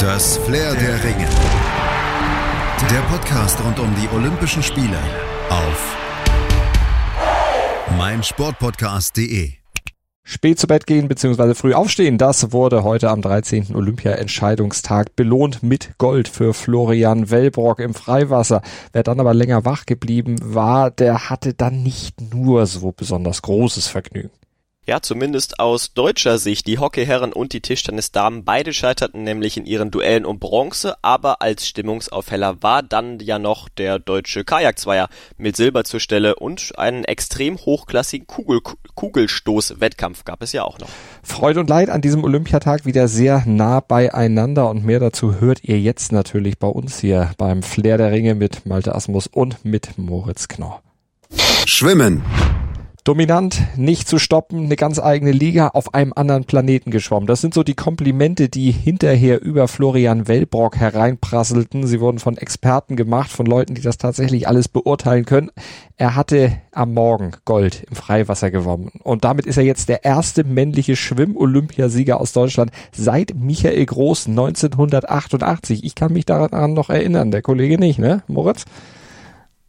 Das Flair der Ringe. Der Podcast rund um die Olympischen Spiele auf meinsportpodcast.de. Spät zu Bett gehen bzw. früh aufstehen, das wurde heute am 13. Olympia-Entscheidungstag belohnt mit Gold für Florian Wellbrock im Freiwasser. Wer dann aber länger wach geblieben war, der hatte dann nicht nur so besonders großes Vergnügen. Ja, zumindest aus deutscher Sicht. Die Hockeyherren und die Tischtennisdamen, beide scheiterten nämlich in ihren Duellen um Bronze, aber als Stimmungsaufheller war dann ja noch der deutsche Kajakzweier mit Silber zur Stelle und einen extrem hochklassigen Kugel Kugelstoß-Wettkampf gab es ja auch noch. Freude und Leid an diesem Olympiatag wieder sehr nah beieinander und mehr dazu hört ihr jetzt natürlich bei uns hier beim Flair der Ringe mit Malte Asmus und mit Moritz Knorr. Schwimmen. Dominant, nicht zu stoppen, eine ganz eigene Liga auf einem anderen Planeten geschwommen. Das sind so die Komplimente, die hinterher über Florian Wellbrock hereinprasselten. Sie wurden von Experten gemacht, von Leuten, die das tatsächlich alles beurteilen können. Er hatte am Morgen Gold im Freiwasser gewonnen. Und damit ist er jetzt der erste männliche Schwimm-Olympiasieger aus Deutschland seit Michael Groß 1988. Ich kann mich daran noch erinnern, der Kollege nicht, ne, Moritz?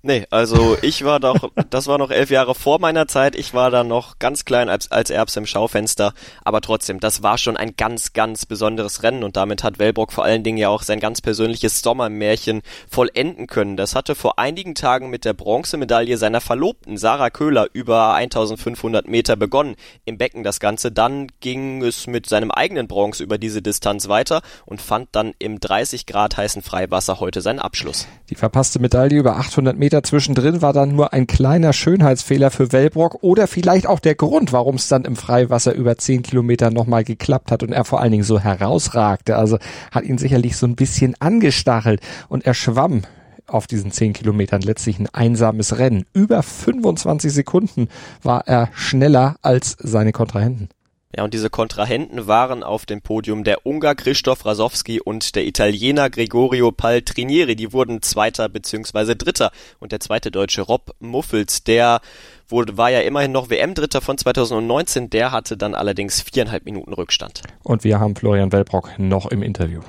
Nee, also ich war doch, das war noch elf Jahre vor meiner Zeit. Ich war da noch ganz klein als, als Erbs im Schaufenster. Aber trotzdem, das war schon ein ganz, ganz besonderes Rennen und damit hat Wellbrock vor allen Dingen ja auch sein ganz persönliches Sommermärchen vollenden können. Das hatte vor einigen Tagen mit der Bronzemedaille seiner Verlobten Sarah Köhler über 1500 Meter begonnen. Im Becken das Ganze. Dann ging es mit seinem eigenen Bronze über diese Distanz weiter und fand dann im 30 Grad heißen Freiwasser heute seinen Abschluss. Die verpasste Medaille über 800 Meter Meter zwischendrin war dann nur ein kleiner Schönheitsfehler für Wellbrock oder vielleicht auch der Grund, warum es dann im Freiwasser über 10 Kilometer nochmal geklappt hat und er vor allen Dingen so herausragte. Also hat ihn sicherlich so ein bisschen angestachelt und er schwamm auf diesen 10 Kilometern letztlich ein einsames Rennen. Über 25 Sekunden war er schneller als seine Kontrahenten. Ja, und diese Kontrahenten waren auf dem Podium der Ungar Christoph Rasowski und der Italiener Gregorio Paltrinieri. Die wurden Zweiter bzw. Dritter. Und der zweite Deutsche Rob Muffels, der wurde, war ja immerhin noch WM-Dritter von 2019. Der hatte dann allerdings viereinhalb Minuten Rückstand. Und wir haben Florian Wellbrock noch im Interview.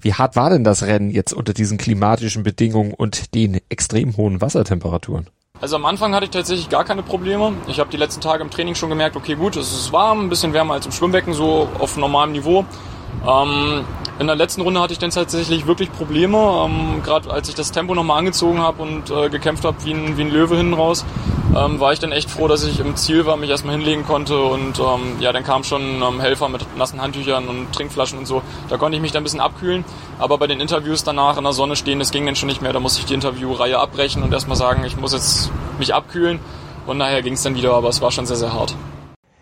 Wie hart war denn das Rennen jetzt unter diesen klimatischen Bedingungen und den extrem hohen Wassertemperaturen? Also am Anfang hatte ich tatsächlich gar keine Probleme. Ich habe die letzten Tage im Training schon gemerkt, okay gut, es ist warm, ein bisschen wärmer als im Schwimmbecken, so auf normalem Niveau. Ähm, in der letzten Runde hatte ich dann tatsächlich wirklich Probleme, ähm, gerade als ich das Tempo nochmal angezogen habe und äh, gekämpft habe wie ein, wie ein Löwe hinten raus, ähm, war ich dann echt froh, dass ich im Ziel war, mich erstmal hinlegen konnte und ähm, ja, dann kamen schon ähm, Helfer mit nassen Handtüchern und Trinkflaschen und so. Da konnte ich mich dann ein bisschen abkühlen, aber bei den Interviews danach in der Sonne stehen, das ging dann schon nicht mehr. Da musste ich die Interviewreihe abbrechen und erstmal sagen, ich muss jetzt mich abkühlen und nachher ging es dann wieder, aber es war schon sehr, sehr hart.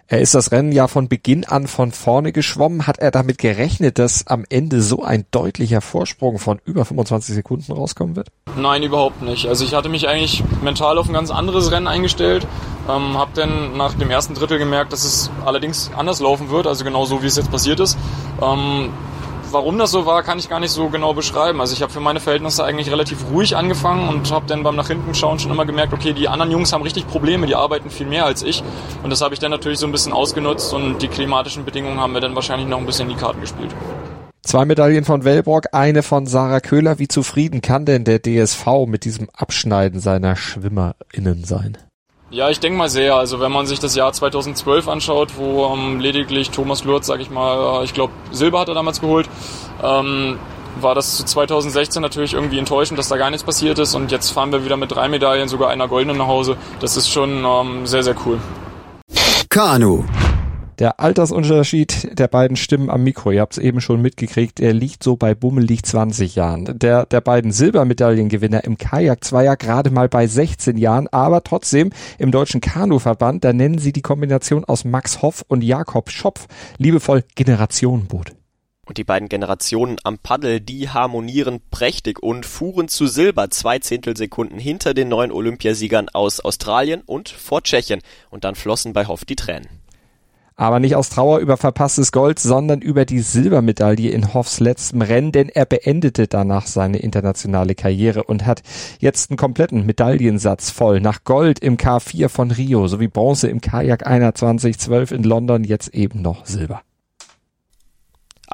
Er ist das Rennen ja von Beginn an von vorne geschwommen. Hat er damit gerechnet, dass am Ende so ein deutlicher Vorsprung von über 25 Sekunden rauskommen wird? Nein, überhaupt nicht. Also ich hatte mich eigentlich mental auf ein ganz anderes Rennen eingestellt. Ähm, hab dann nach dem ersten Drittel gemerkt, dass es allerdings anders laufen wird, also genau so wie es jetzt passiert ist. Ähm, warum das so war, kann ich gar nicht so genau beschreiben. Also ich habe für meine Verhältnisse eigentlich relativ ruhig angefangen und habe dann beim nach hinten schauen schon immer gemerkt, okay, die anderen Jungs haben richtig Probleme, die arbeiten viel mehr als ich. Und das habe ich dann natürlich so ein bisschen ausgenutzt und die klimatischen Bedingungen haben mir dann wahrscheinlich noch ein bisschen in die Karten gespielt. Zwei Medaillen von Wellbrock, eine von Sarah Köhler. Wie zufrieden kann denn der DSV mit diesem Abschneiden seiner SchwimmerInnen sein? Ja, ich denke mal sehr. Also wenn man sich das Jahr 2012 anschaut, wo ähm, lediglich Thomas Lurz, sag ich mal, äh, ich glaube Silber hat er damals geholt, ähm, war das zu 2016 natürlich irgendwie enttäuschend, dass da gar nichts passiert ist. Und jetzt fahren wir wieder mit drei Medaillen, sogar einer goldenen nach Hause. Das ist schon ähm, sehr, sehr cool. Kanu. Der Altersunterschied der beiden Stimmen am Mikro, ihr habt es eben schon mitgekriegt, er liegt so bei bummelig 20 Jahren. Der der beiden Silbermedaillengewinner im Kajak Zweier gerade mal bei 16 Jahren, aber trotzdem im deutschen Kanuverband, da nennen sie die Kombination aus Max Hoff und Jakob Schopf liebevoll Generationenboot. Und die beiden Generationen am Paddel, die harmonieren prächtig und fuhren zu Silber zwei Zehntelsekunden hinter den neuen Olympiasiegern aus Australien und vor Tschechien. Und dann flossen bei Hoff die Tränen aber nicht aus Trauer über verpasstes Gold, sondern über die Silbermedaille in Hoffs letztem Rennen, denn er beendete danach seine internationale Karriere und hat jetzt einen kompletten Medaillensatz voll. Nach Gold im K4 von Rio sowie Bronze im Kajak 21, 12 in London, jetzt eben noch Silber.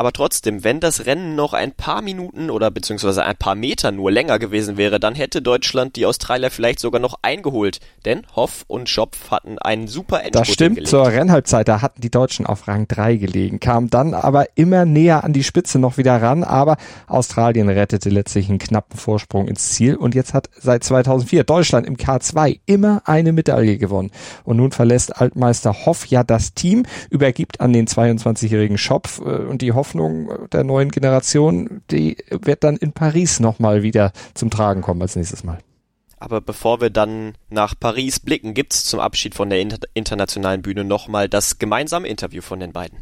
Aber trotzdem, wenn das Rennen noch ein paar Minuten oder beziehungsweise ein paar Meter nur länger gewesen wäre, dann hätte Deutschland die Australier vielleicht sogar noch eingeholt. Denn Hoff und Schopf hatten einen super Endspurt Das stimmt, gelegt. zur Rennhalbzeit, da hatten die Deutschen auf Rang 3 gelegen, kamen dann aber immer näher an die Spitze noch wieder ran, aber Australien rettete letztlich einen knappen Vorsprung ins Ziel und jetzt hat seit 2004 Deutschland im K2 immer eine Medaille gewonnen. Und nun verlässt Altmeister Hoff ja das Team, übergibt an den 22-jährigen Schopf äh, und die Hoffnung der neuen Generation, die wird dann in Paris nochmal wieder zum Tragen kommen als nächstes Mal. Aber bevor wir dann nach Paris blicken, gibt's zum Abschied von der inter internationalen Bühne nochmal das gemeinsame Interview von den beiden.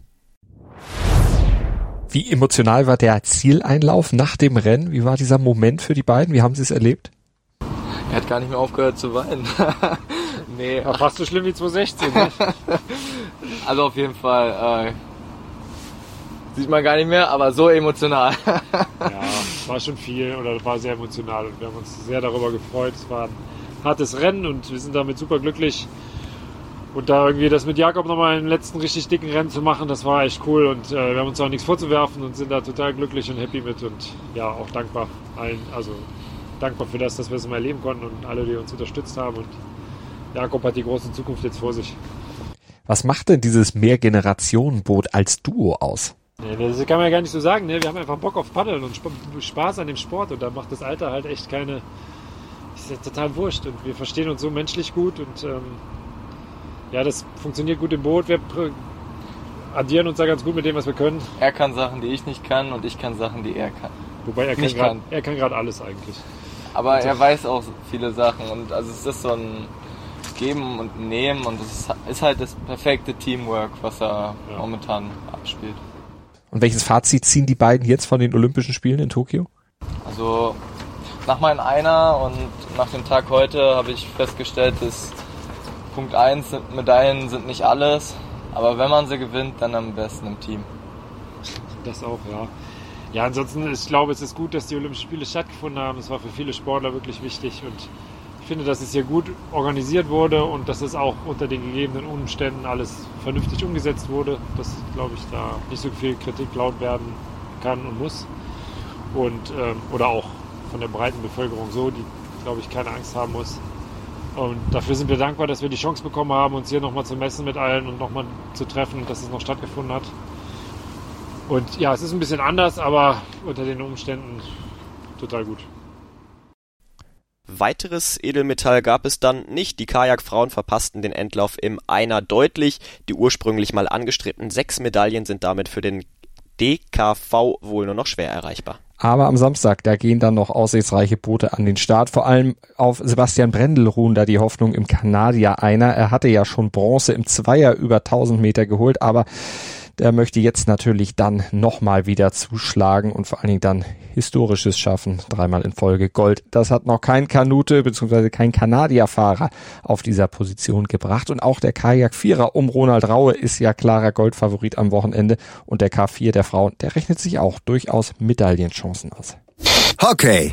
Wie emotional war der Zieleinlauf nach dem Rennen? Wie war dieser Moment für die beiden? Wie haben sie es erlebt? Er hat gar nicht mehr aufgehört zu weinen. nee, War fast so schlimm wie 2016. Ne? also auf jeden Fall äh, sieht man gar nicht mehr, aber so emotional. ja, war schon viel oder war sehr emotional und wir haben uns sehr darüber gefreut. Es war ein hartes Rennen und wir sind damit super glücklich. Und da irgendwie das mit Jakob nochmal im letzten richtig dicken Rennen zu machen, das war echt cool und äh, wir haben uns auch nichts vorzuwerfen und sind da total glücklich und happy mit und ja, auch dankbar allen, also dankbar für das, dass wir es mal erleben konnten und alle, die uns unterstützt haben und Jakob hat die große Zukunft jetzt vor sich. Was macht denn dieses Mehrgenerationenboot als Duo aus? Das kann man ja gar nicht so sagen. Ne? Wir haben einfach Bock auf Paddeln und Sp Spaß an dem Sport und da macht das Alter halt echt keine. Ist ja total wurscht und wir verstehen uns so menschlich gut und ähm, ja, das funktioniert gut im Boot. Wir addieren uns da ganz gut mit dem, was wir können. Er kann Sachen, die ich nicht kann und ich kann Sachen, die er kann. Wobei er kann Nicht kann. er kann gerade alles eigentlich. Aber er weiß auch viele Sachen und also es ist so ein Geben und Nehmen und es ist- ist halt das perfekte Teamwork, was er Ja. momentan abspielt. Und welches Fazit ziehen die beiden jetzt von den Olympischen Spielen in Tokio? Also nach meinem Einer und nach dem Tag heute habe ich festgestellt, dass Punkt 1 sind Medaillen sind nicht alles, aber wenn man sie gewinnt, dann am besten im Team. Das auch, ja. Ja, ansonsten, ich glaube, es ist gut, dass die Olympischen Spiele stattgefunden haben. Es war für viele Sportler wirklich wichtig und finde, dass es hier gut organisiert wurde und dass es auch unter den gegebenen Umständen alles vernünftig umgesetzt wurde. Dass, glaube ich, da nicht so viel Kritik laut werden kann und muss. Und, ähm, oder auch von der breiten Bevölkerung so, die, glaube ich, keine Angst haben muss. Und dafür sind wir dankbar, dass wir die Chance bekommen haben, uns hier nochmal zu messen mit allen und nochmal zu treffen, dass es noch stattgefunden hat. Und ja, es ist ein bisschen anders, aber unter den Umständen total gut. Weiteres Edelmetall gab es dann nicht. Die Kajakfrauen verpassten den Endlauf im Einer deutlich. Die ursprünglich mal angestrebten sechs Medaillen sind damit für den DKV wohl nur noch schwer erreichbar. Aber am Samstag, da gehen dann noch aussichtsreiche Boote an den Start. Vor allem auf Sebastian Brendel ruhen da die Hoffnung im Kanadier einer. Er hatte ja schon Bronze im Zweier über 1000 Meter geholt, aber der möchte jetzt natürlich dann nochmal wieder zuschlagen und vor allen Dingen dann Historisches schaffen. Dreimal in Folge Gold. Das hat noch kein Kanute bzw. kein Kanadierfahrer auf dieser Position gebracht. Und auch der Kajak-Vierer um Ronald Raue ist ja klarer Goldfavorit am Wochenende. Und der K4 der Frauen, der rechnet sich auch durchaus Medaillenchancen aus. Hockey.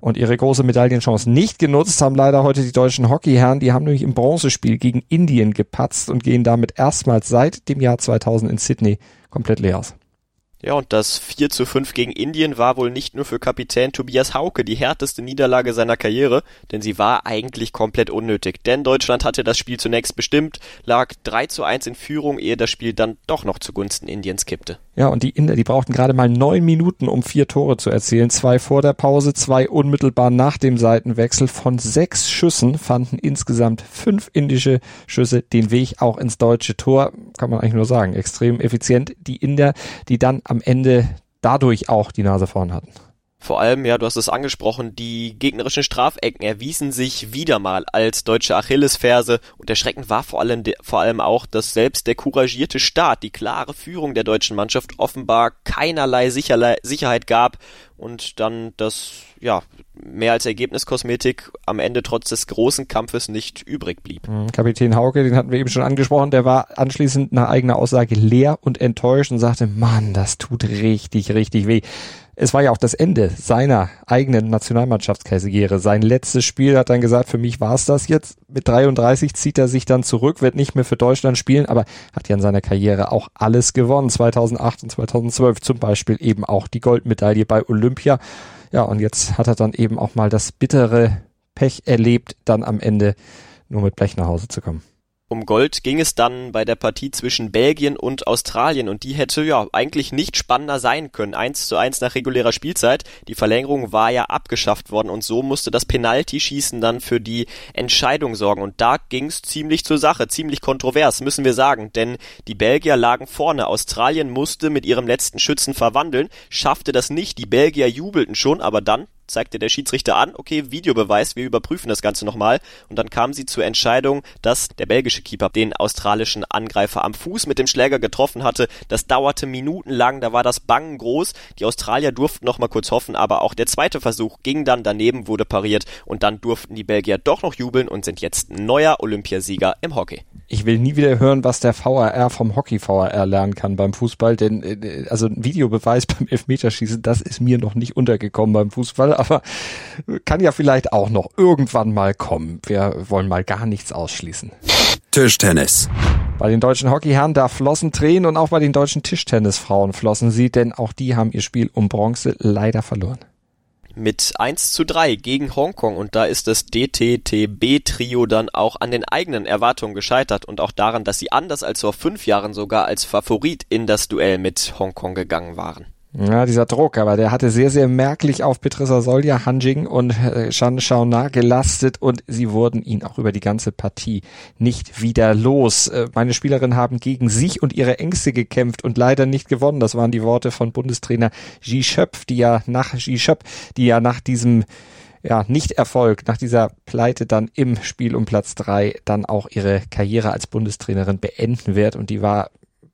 Und ihre große Medaillenchance nicht genutzt haben leider heute die deutschen Hockeyherren. Die haben nämlich im Bronzespiel gegen Indien gepatzt und gehen damit erstmals seit dem Jahr 2000 in Sydney komplett leer aus. Ja, und das 4 zu 5 gegen Indien war wohl nicht nur für Kapitän Tobias Hauke die härteste Niederlage seiner Karriere, denn sie war eigentlich komplett unnötig. Denn Deutschland hatte das Spiel zunächst bestimmt, lag 3 zu 1 in Führung, ehe das Spiel dann doch noch zugunsten Indiens kippte. Ja, und die Inder, die brauchten gerade mal neun Minuten, um vier Tore zu erzielen. Zwei vor der Pause, zwei unmittelbar nach dem Seitenwechsel. Von sechs Schüssen fanden insgesamt fünf indische Schüsse den Weg auch ins deutsche Tor. Kann man eigentlich nur sagen. Extrem effizient. Die Inder, die dann am Ende dadurch auch die Nase vorn hatten. Vor allem, ja, du hast es angesprochen, die gegnerischen Strafecken erwiesen sich wieder mal als deutsche Achillesferse und erschreckend war vor allem, vor allem auch, dass selbst der couragierte Start, die klare Führung der deutschen Mannschaft offenbar keinerlei Sicherlei, Sicherheit gab und dann das, ja, mehr als Ergebniskosmetik am Ende trotz des großen Kampfes nicht übrig blieb. Kapitän Hauke, den hatten wir eben schon angesprochen, der war anschließend nach eigener Aussage leer und enttäuscht und sagte, Mann, das tut richtig, richtig weh. Es war ja auch das Ende seiner eigenen Nationalmannschaftskarriere. Sein letztes Spiel hat dann gesagt, für mich war es das jetzt. Mit 33 zieht er sich dann zurück, wird nicht mehr für Deutschland spielen, aber hat ja in seiner Karriere auch alles gewonnen. 2008 und 2012 zum Beispiel eben auch die Goldmedaille bei Olympia. Ja, und jetzt hat er dann eben auch mal das bittere Pech erlebt, dann am Ende nur mit Blech nach Hause zu kommen. Um Gold ging es dann bei der Partie zwischen Belgien und Australien und die hätte ja eigentlich nicht spannender sein können. Eins zu eins nach regulärer Spielzeit. Die Verlängerung war ja abgeschafft worden und so musste das Penaltyschießen dann für die Entscheidung sorgen. Und da ging es ziemlich zur Sache, ziemlich kontrovers, müssen wir sagen. Denn die Belgier lagen vorne. Australien musste mit ihrem letzten Schützen verwandeln, schaffte das nicht. Die Belgier jubelten schon, aber dann zeigte der Schiedsrichter an, okay, Videobeweis, wir überprüfen das Ganze nochmal. Und dann kam sie zur Entscheidung, dass der belgische Keeper den australischen Angreifer am Fuß mit dem Schläger getroffen hatte. Das dauerte minutenlang, da war das Bangen groß. Die Australier durften noch mal kurz hoffen, aber auch der zweite Versuch ging dann daneben, wurde pariert und dann durften die Belgier doch noch jubeln und sind jetzt neuer Olympiasieger im Hockey ich will nie wieder hören, was der VAR vom Hockey VAR lernen kann beim Fußball, denn äh, also ein Videobeweis beim Elfmeterschießen, das ist mir noch nicht untergekommen beim Fußball, aber kann ja vielleicht auch noch irgendwann mal kommen. Wir wollen mal gar nichts ausschließen. Tischtennis. Bei den deutschen Hockeyherren da flossen Tränen und auch bei den deutschen Tischtennisfrauen flossen sie, denn auch die haben ihr Spiel um Bronze leider verloren mit 1 zu 3 gegen Hongkong und da ist das DTTB-Trio dann auch an den eigenen Erwartungen gescheitert und auch daran, dass sie anders als vor fünf Jahren sogar als Favorit in das Duell mit Hongkong gegangen waren. Ja, dieser Druck, aber der hatte sehr, sehr merklich auf Petrissa Solja, Hanjing und äh, Shan Shaona gelastet und sie wurden ihn auch über die ganze Partie nicht wieder los. Äh, meine Spielerinnen haben gegen sich und ihre Ängste gekämpft und leider nicht gewonnen. Das waren die Worte von Bundestrainer Ji Schöpf, die ja nach Ji Schöpf, die ja nach diesem ja, Nicht-Erfolg, nach dieser Pleite dann im Spiel um Platz drei dann auch ihre Karriere als Bundestrainerin beenden wird und die war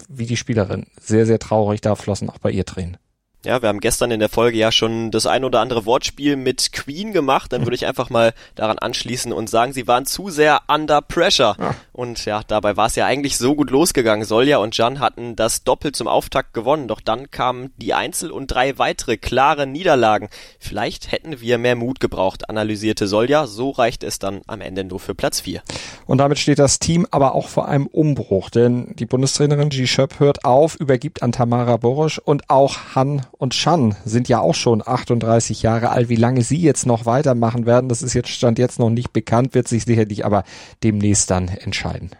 wie die Spielerin sehr, sehr traurig, da flossen auch bei ihr Tränen. Ja, wir haben gestern in der Folge ja schon das ein oder andere Wortspiel mit Queen gemacht. Dann würde ich einfach mal daran anschließen und sagen, sie waren zu sehr under pressure. Ja. Und ja, dabei war es ja eigentlich so gut losgegangen. Solja und Jan hatten das Doppel zum Auftakt gewonnen. Doch dann kamen die Einzel und drei weitere klare Niederlagen. Vielleicht hätten wir mehr Mut gebraucht, analysierte Solja. So reicht es dann am Ende nur für Platz vier. Und damit steht das Team aber auch vor einem Umbruch. Denn die Bundestrainerin G. Schöpp hört auf, übergibt an Tamara Borosch und auch Han und Shan sind ja auch schon 38 Jahre alt. Wie lange sie jetzt noch weitermachen werden, das ist jetzt Stand jetzt noch nicht bekannt, wird sich sicherlich aber demnächst dann entscheiden.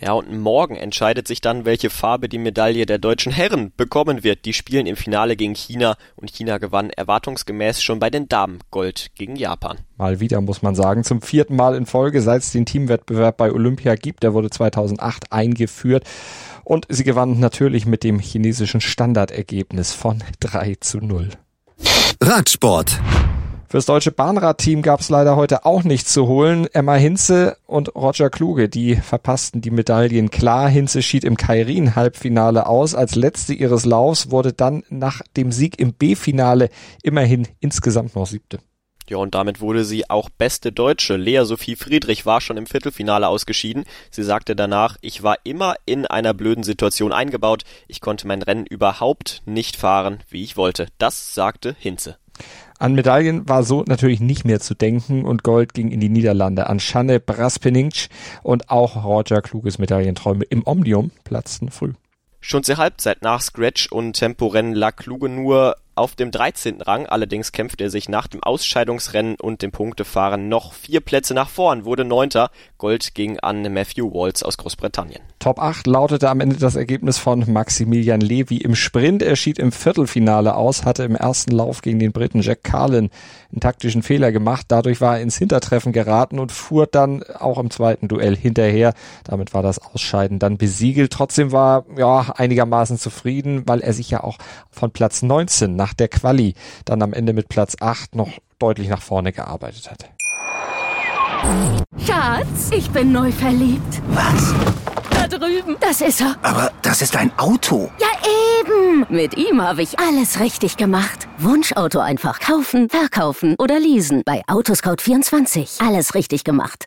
Ja, und morgen entscheidet sich dann, welche Farbe die Medaille der deutschen Herren bekommen wird. Die spielen im Finale gegen China und China gewann erwartungsgemäß schon bei den Damen Gold gegen Japan. Mal wieder muss man sagen, zum vierten Mal in Folge, seit es den Teamwettbewerb bei Olympia gibt. Der wurde 2008 eingeführt. Und sie gewann natürlich mit dem chinesischen Standardergebnis von 3 zu 0. Radsport. Fürs deutsche Bahnradteam gab es leider heute auch nichts zu holen. Emma Hinze und Roger Kluge, die verpassten die Medaillen klar. Hinze schied im Kairin-Halbfinale aus. Als letzte ihres Laufs wurde dann nach dem Sieg im B-Finale immerhin insgesamt noch siebte. Ja, und damit wurde sie auch beste Deutsche. Lea Sophie Friedrich war schon im Viertelfinale ausgeschieden. Sie sagte danach, ich war immer in einer blöden Situation eingebaut. Ich konnte mein Rennen überhaupt nicht fahren, wie ich wollte. Das sagte Hinze. An Medaillen war so natürlich nicht mehr zu denken und Gold ging in die Niederlande an Schanne Braspeninc und auch Roger Kluges Medaillenträume im Omnium platzten früh. Schon zur Halbzeit nach Scratch und Temporennen lag Kluge nur auf dem 13. Rang, allerdings kämpfte er sich nach dem Ausscheidungsrennen und dem Punktefahren noch vier Plätze nach vorn, wurde Neunter. Gold ging an Matthew Waltz aus Großbritannien. Top 8 lautete am Ende das Ergebnis von Maximilian Levy im Sprint. Er schied im Viertelfinale aus, hatte im ersten Lauf gegen den Briten Jack Carlin einen taktischen Fehler gemacht. Dadurch war er ins Hintertreffen geraten und fuhr dann auch im zweiten Duell hinterher. Damit war das Ausscheiden dann besiegelt. Trotzdem war ja einigermaßen zufrieden, weil er sich ja auch von Platz 19 nach der Quali dann am Ende mit Platz 8 noch deutlich nach vorne gearbeitet hat. Schatz, ich bin neu verliebt. Was? Da drüben. Das ist er. Aber das ist ein Auto. Ja, eben. Mit ihm habe ich alles richtig gemacht. Wunschauto einfach kaufen, verkaufen oder leasen. Bei Autoscout24. Alles richtig gemacht.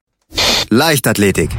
Leichtathletik.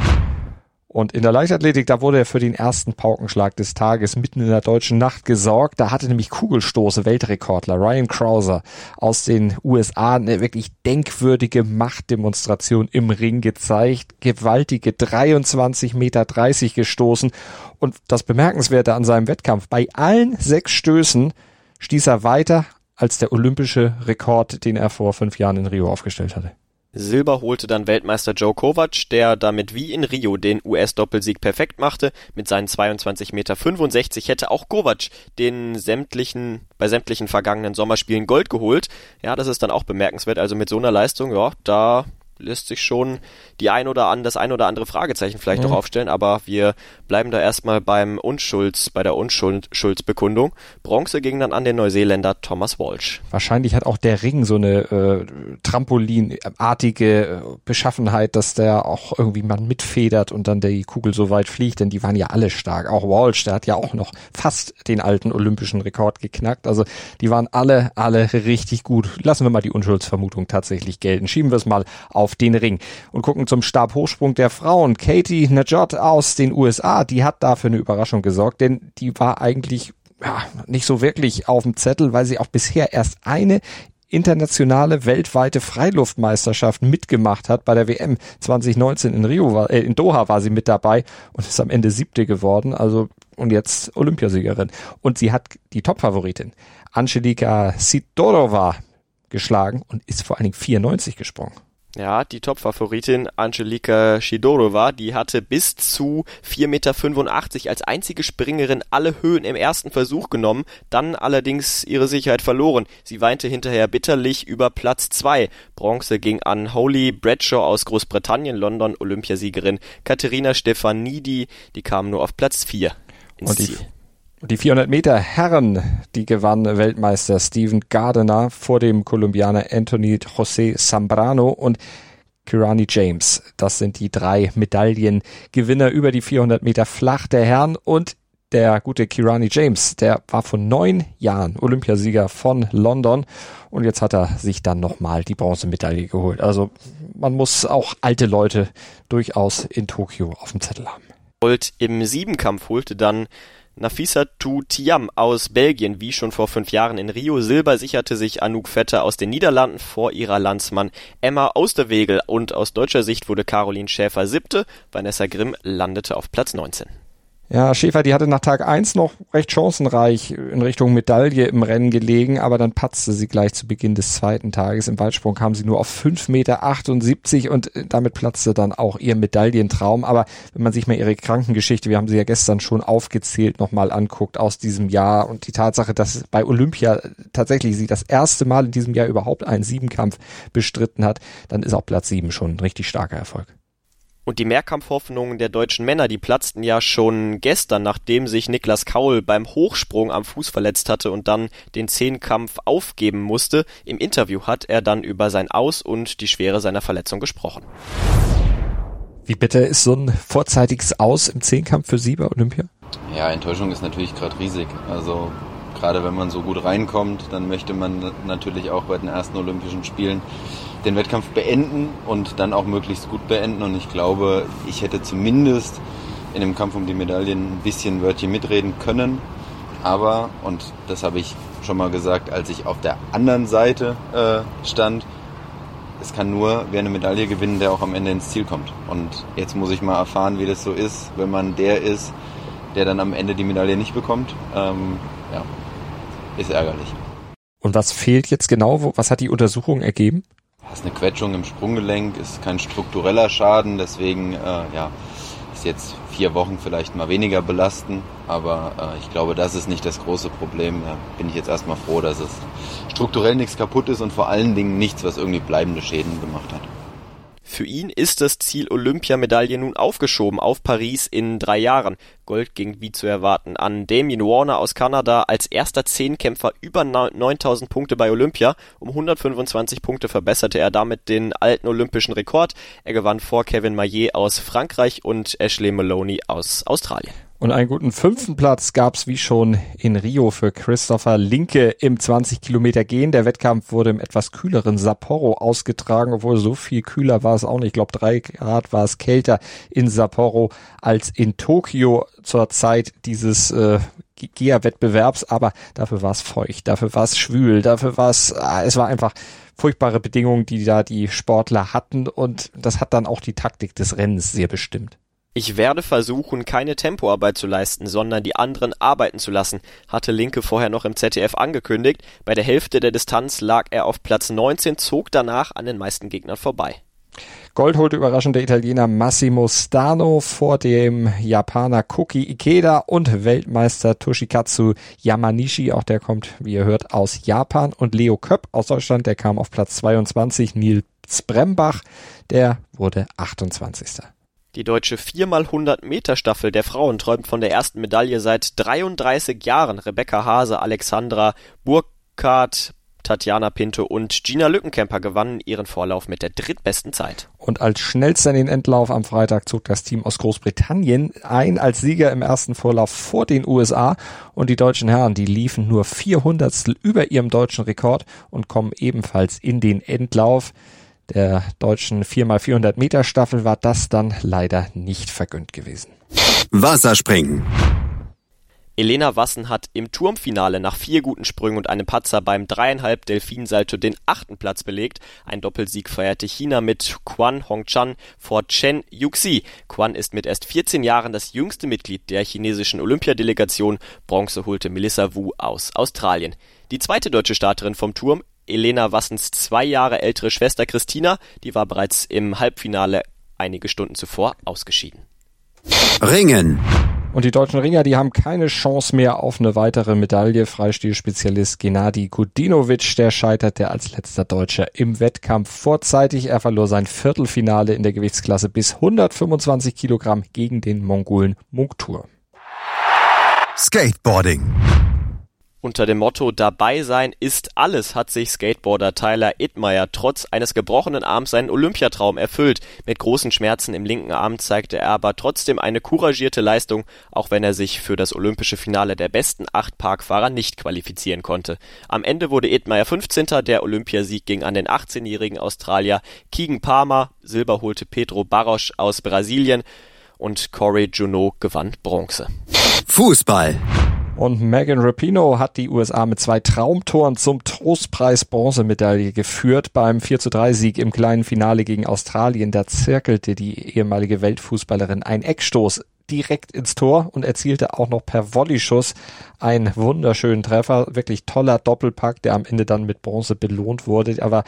Und in der Leichtathletik, da wurde er für den ersten Paukenschlag des Tages mitten in der deutschen Nacht gesorgt. Da hatte nämlich Kugelstoße Weltrekordler Ryan Krauser aus den USA eine wirklich denkwürdige Machtdemonstration im Ring gezeigt. Gewaltige 23,30 Meter gestoßen. Und das Bemerkenswerte an seinem Wettkampf, bei allen sechs Stößen stieß er weiter als der olympische Rekord, den er vor fünf Jahren in Rio aufgestellt hatte. Silber holte dann Weltmeister Joe Kovac, der damit wie in Rio den US-Doppelsieg perfekt machte. Mit seinen 22,65 Meter hätte auch Kovac den sämtlichen, bei sämtlichen vergangenen Sommerspielen Gold geholt. Ja, das ist dann auch bemerkenswert. Also mit so einer Leistung, ja, da lässt sich schon die ein oder an, das ein oder andere Fragezeichen vielleicht mhm. auch aufstellen, aber wir bleiben da erstmal beim Unschulds, bei der Unschuldsbekundung. Bronze ging dann an den Neuseeländer Thomas Walsh. Wahrscheinlich hat auch der Ring so eine äh, Trampolinartige äh, Beschaffenheit, dass der auch irgendwie man mitfedert und dann die Kugel so weit fliegt, denn die waren ja alle stark. Auch Walsh, der hat ja auch noch fast den alten olympischen Rekord geknackt. Also die waren alle, alle richtig gut. Lassen wir mal die Unschuldsvermutung tatsächlich gelten. Schieben wir es mal auf den Ring und gucken zum Stabhochsprung der Frauen. Katie Najot aus den USA, die hat dafür eine Überraschung gesorgt, denn die war eigentlich ja, nicht so wirklich auf dem Zettel, weil sie auch bisher erst eine internationale weltweite Freiluftmeisterschaft mitgemacht hat. Bei der WM 2019 in Rio war, äh, in Doha war sie mit dabei und ist am Ende siebte geworden. Also und jetzt Olympiasiegerin. Und sie hat die Topfavoritin Angelika Sidorova geschlagen und ist vor allen Dingen 94 gesprungen. Ja, die Top-Favoritin Angelika Shidorova, die hatte bis zu 4,85 Meter als einzige Springerin alle Höhen im ersten Versuch genommen, dann allerdings ihre Sicherheit verloren. Sie weinte hinterher bitterlich über Platz 2. Bronze ging an Holly Bradshaw aus Großbritannien, London Olympiasiegerin Katharina Stefanidi, die kam nur auf Platz 4 ins Und die, Ziel. Die 400 Meter Herren, die gewann Weltmeister Steven Gardiner vor dem Kolumbianer Anthony José Zambrano und Kirani James. Das sind die drei Medaillengewinner über die 400 Meter flach der Herren und der gute Kirani James, der war vor neun Jahren Olympiasieger von London und jetzt hat er sich dann nochmal die Bronzemedaille geholt. Also man muss auch alte Leute durchaus in Tokio auf dem Zettel haben. Gold im Siebenkampf holte dann Nafissatou Thiam aus Belgien wie schon vor fünf Jahren in Rio. Silber sicherte sich Anouk Vetter aus den Niederlanden vor ihrer Landsmann Emma Osterwegel und aus deutscher Sicht wurde Caroline Schäfer siebte. Vanessa Grimm landete auf Platz 19. Ja, Schäfer, die hatte nach Tag eins noch recht chancenreich in Richtung Medaille im Rennen gelegen, aber dann patzte sie gleich zu Beginn des zweiten Tages. Im Weitsprung kam sie nur auf 5,78 Meter und äh, damit platzte dann auch ihr Medaillentraum. Aber wenn man sich mal ihre Krankengeschichte, wir haben sie ja gestern schon aufgezählt, nochmal anguckt aus diesem Jahr und die Tatsache, dass bei Olympia tatsächlich sie das erste Mal in diesem Jahr überhaupt einen Siebenkampf bestritten hat, dann ist auch Platz sieben schon ein richtig starker Erfolg. Und die Mehrkampfhoffnungen der deutschen Männer, die platzten ja schon gestern, nachdem sich Niklas Kaul beim Hochsprung am Fuß verletzt hatte und dann den Zehnkampf aufgeben musste. Im Interview hat er dann über sein Aus und die Schwere seiner Verletzung gesprochen. Wie bitter ist so ein vorzeitiges Aus im Zehnkampf für Sie bei Olympia? Ja, Enttäuschung ist natürlich gerade riesig. Also gerade wenn man so gut reinkommt, dann möchte man natürlich auch bei den ersten Olympischen Spielen den Wettkampf beenden und dann auch möglichst gut beenden. Und ich glaube, ich hätte zumindest in dem Kampf um die Medaillen ein bisschen Wörtchen mitreden können. Aber, und das habe ich schon mal gesagt, als ich auf der anderen Seite äh, stand, es kann nur wer eine Medaille gewinnen, der auch am Ende ins Ziel kommt. Und jetzt muss ich mal erfahren, wie das so ist, wenn man der ist, der dann am Ende die Medaille nicht bekommt. Ähm, ja, ist ärgerlich. Und was fehlt jetzt genau? Was hat die Untersuchung ergeben? Das ist eine Quetschung im Sprunggelenk, ist kein struktureller Schaden, deswegen äh, ja, ist jetzt vier Wochen vielleicht mal weniger belasten, aber äh, ich glaube, das ist nicht das große Problem. Da bin ich jetzt erstmal froh, dass es strukturell nichts kaputt ist und vor allen Dingen nichts, was irgendwie bleibende Schäden gemacht hat. Für ihn ist das Ziel Olympiamedaille nun aufgeschoben auf Paris in drei Jahren. Gold ging wie zu erwarten an Damien Warner aus Kanada als erster Zehnkämpfer über 9000 Punkte bei Olympia. Um 125 Punkte verbesserte er damit den alten olympischen Rekord. Er gewann vor Kevin Maillet aus Frankreich und Ashley Maloney aus Australien. Und einen guten fünften Platz gab's wie schon in Rio für Christopher Linke im 20 Kilometer Gehen. Der Wettkampf wurde im etwas kühleren Sapporo ausgetragen, obwohl so viel kühler war es auch nicht. Ich glaube, drei Grad war es kälter in Sapporo als in Tokio zur Zeit dieses äh, GEA-Wettbewerbs, aber dafür war es feucht, dafür war es schwül, dafür war es, äh, es war einfach furchtbare Bedingungen, die da die Sportler hatten und das hat dann auch die Taktik des Rennens sehr bestimmt. Ich werde versuchen, keine Tempoarbeit zu leisten, sondern die anderen arbeiten zu lassen, hatte Linke vorher noch im ZDF angekündigt. Bei der Hälfte der Distanz lag er auf Platz 19, zog danach an den meisten Gegnern vorbei. Gold holte überraschend der Italiener Massimo Stano vor dem Japaner Koki Ikeda und Weltmeister Toshikatsu Yamanishi. Auch der kommt, wie ihr hört, aus Japan. Und Leo Köpp aus Deutschland, der kam auf Platz 22. Nils Brembach, der wurde 28. Die deutsche 4x100 Meter Staffel der Frauen träumt von der ersten Medaille seit 33 Jahren. Rebecca Hase, Alexandra Burkhardt, Tatjana Pinto und Gina Lückenkämper gewannen ihren Vorlauf mit der drittbesten Zeit. Und als schnellster in den Endlauf am Freitag zog das Team aus Großbritannien ein als Sieger im ersten Vorlauf vor den USA und die deutschen Herren, die liefen nur 400 über ihrem deutschen Rekord und kommen ebenfalls in den Endlauf der deutschen 4x400 Meter Staffel war das dann leider nicht vergönnt gewesen. Wasserspringen. Elena Wassen hat im Turmfinale nach vier guten Sprüngen und einem Patzer beim dreieinhalb Delfinsalto den achten Platz belegt. Ein Doppelsieg feierte China mit Quan Hongchan vor Chen Yuxi. Quan ist mit erst 14 Jahren das jüngste Mitglied der chinesischen Olympiadelegation. Bronze holte Melissa Wu aus Australien. Die zweite deutsche Starterin vom Turm Elena Wassens zwei Jahre ältere Schwester Christina, die war bereits im Halbfinale einige Stunden zuvor ausgeschieden. Ringen. Und die deutschen Ringer, die haben keine Chance mehr auf eine weitere Medaille. Freistilspezialist Gennady Kudinovic, der scheiterte als letzter Deutscher im Wettkampf vorzeitig. Er verlor sein Viertelfinale in der Gewichtsklasse bis 125 Kilogramm gegen den Mongolen Munktur. Skateboarding. Unter dem Motto Dabei sein ist alles hat sich Skateboarder Tyler Ittmeier trotz eines gebrochenen Arms seinen Olympiatraum erfüllt. Mit großen Schmerzen im linken Arm zeigte er aber trotzdem eine couragierte Leistung, auch wenn er sich für das olympische Finale der besten acht Parkfahrer nicht qualifizieren konnte. Am Ende wurde Ittmeier 15. Der Olympiasieg ging an den 18-jährigen Australier Keegan Palmer, Silber holte Pedro Barros aus Brasilien und Corey Junot gewann Bronze. Fußball. Und Megan Rapino hat die USA mit zwei Traumtoren zum Trostpreis Bronzemedaille geführt. Beim 4 zu 3 Sieg im kleinen Finale gegen Australien, da zirkelte die ehemalige Weltfußballerin ein Eckstoß direkt ins Tor und erzielte auch noch per Volleyschuss einen wunderschönen Treffer. Wirklich toller Doppelpack, der am Ende dann mit Bronze belohnt wurde. Aber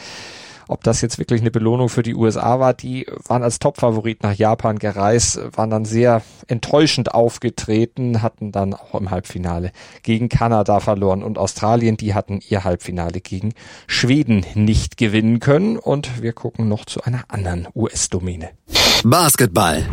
ob das jetzt wirklich eine Belohnung für die USA war, die waren als Topfavorit nach Japan gereist, waren dann sehr enttäuschend aufgetreten, hatten dann auch im Halbfinale gegen Kanada verloren und Australien, die hatten ihr Halbfinale gegen Schweden nicht gewinnen können und wir gucken noch zu einer anderen US-Domäne. Basketball.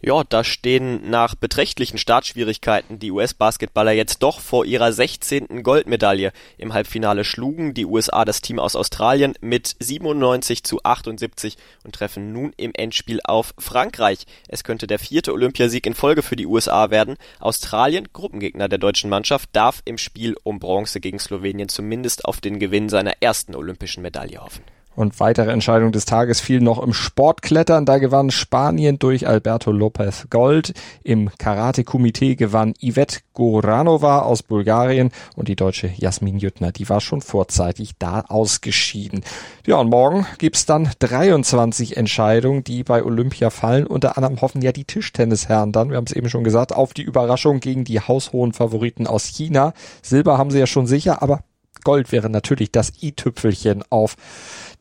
Ja, da stehen nach beträchtlichen Startschwierigkeiten die US-Basketballer jetzt doch vor ihrer 16. Goldmedaille. Im Halbfinale schlugen die USA das Team aus Australien mit 97 zu 78 und treffen nun im Endspiel auf Frankreich. Es könnte der vierte Olympiasieg in Folge für die USA werden. Australien, Gruppengegner der deutschen Mannschaft, darf im Spiel um Bronze gegen Slowenien zumindest auf den Gewinn seiner ersten olympischen Medaille hoffen. Und weitere Entscheidung des Tages fiel noch im Sportklettern. Da gewann Spanien durch Alberto Lopez Gold. Im Karate-Komitee gewann Yvette Goranova aus Bulgarien und die deutsche Jasmin Jüttner, die war schon vorzeitig da ausgeschieden. Ja, und morgen gibt's dann 23 Entscheidungen, die bei Olympia fallen. Unter anderem hoffen ja die Tischtennisherren dann, wir haben es eben schon gesagt, auf die Überraschung gegen die haushohen Favoriten aus China. Silber haben sie ja schon sicher, aber Gold wäre natürlich das i-Tüpfelchen auf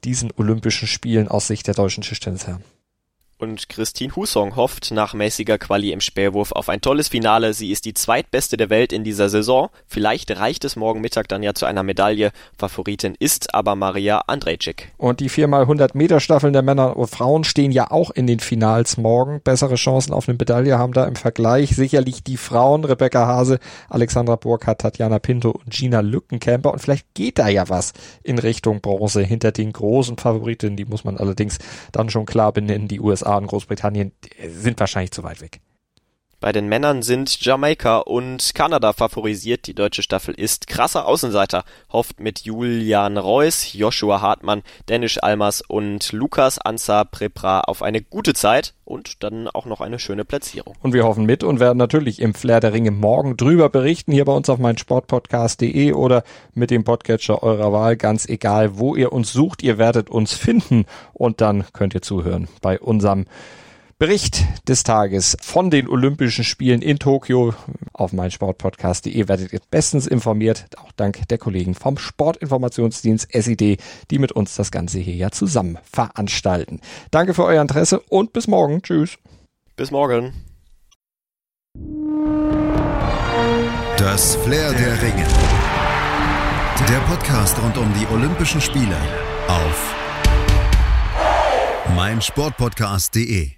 diesen Olympischen Spielen aus Sicht der deutschen Tischtennisherren. Und Christine Husong hofft nach mäßiger Quali im Spähwurf auf ein tolles Finale. Sie ist die zweitbeste der Welt in dieser Saison. Vielleicht reicht es morgen Mittag dann ja zu einer Medaille. Favoritin ist aber Maria Andrejczyk. Und die 4x100 Meter Staffeln der Männer und Frauen stehen ja auch in den Finals morgen. Bessere Chancen auf eine Medaille haben da im Vergleich sicherlich die Frauen. Rebecca Hase, Alexandra Burkhardt, Tatjana Pinto und Gina Lückenkämper. Und vielleicht geht da ja was in Richtung Bronze hinter den großen Favoritinnen. Die muss man allerdings dann schon klar benennen. Die USA USA und Großbritannien sind wahrscheinlich zu weit weg. Bei den Männern sind Jamaika und Kanada favorisiert. Die deutsche Staffel ist krasser Außenseiter, hofft mit Julian Reuss, Joshua Hartmann, Danish Almers und Lukas Ansa Prepra auf eine gute Zeit und dann auch noch eine schöne Platzierung. Und wir hoffen mit und werden natürlich im Flair der Ringe morgen drüber berichten, hier bei uns auf meinsportpodcast.de oder mit dem Podcatcher eurer Wahl, ganz egal, wo ihr uns sucht, ihr werdet uns finden und dann könnt ihr zuhören bei unserem Bericht des Tages von den Olympischen Spielen in Tokio auf meinsportpodcast.de werdet ihr bestens informiert, auch dank der Kollegen vom Sportinformationsdienst SID, die mit uns das Ganze hier ja zusammen veranstalten. Danke für euer Interesse und bis morgen. Tschüss. Bis morgen. Das Flair der Ringe. Der Podcast rund um die Olympischen Spiele auf meinsportpodcast.de.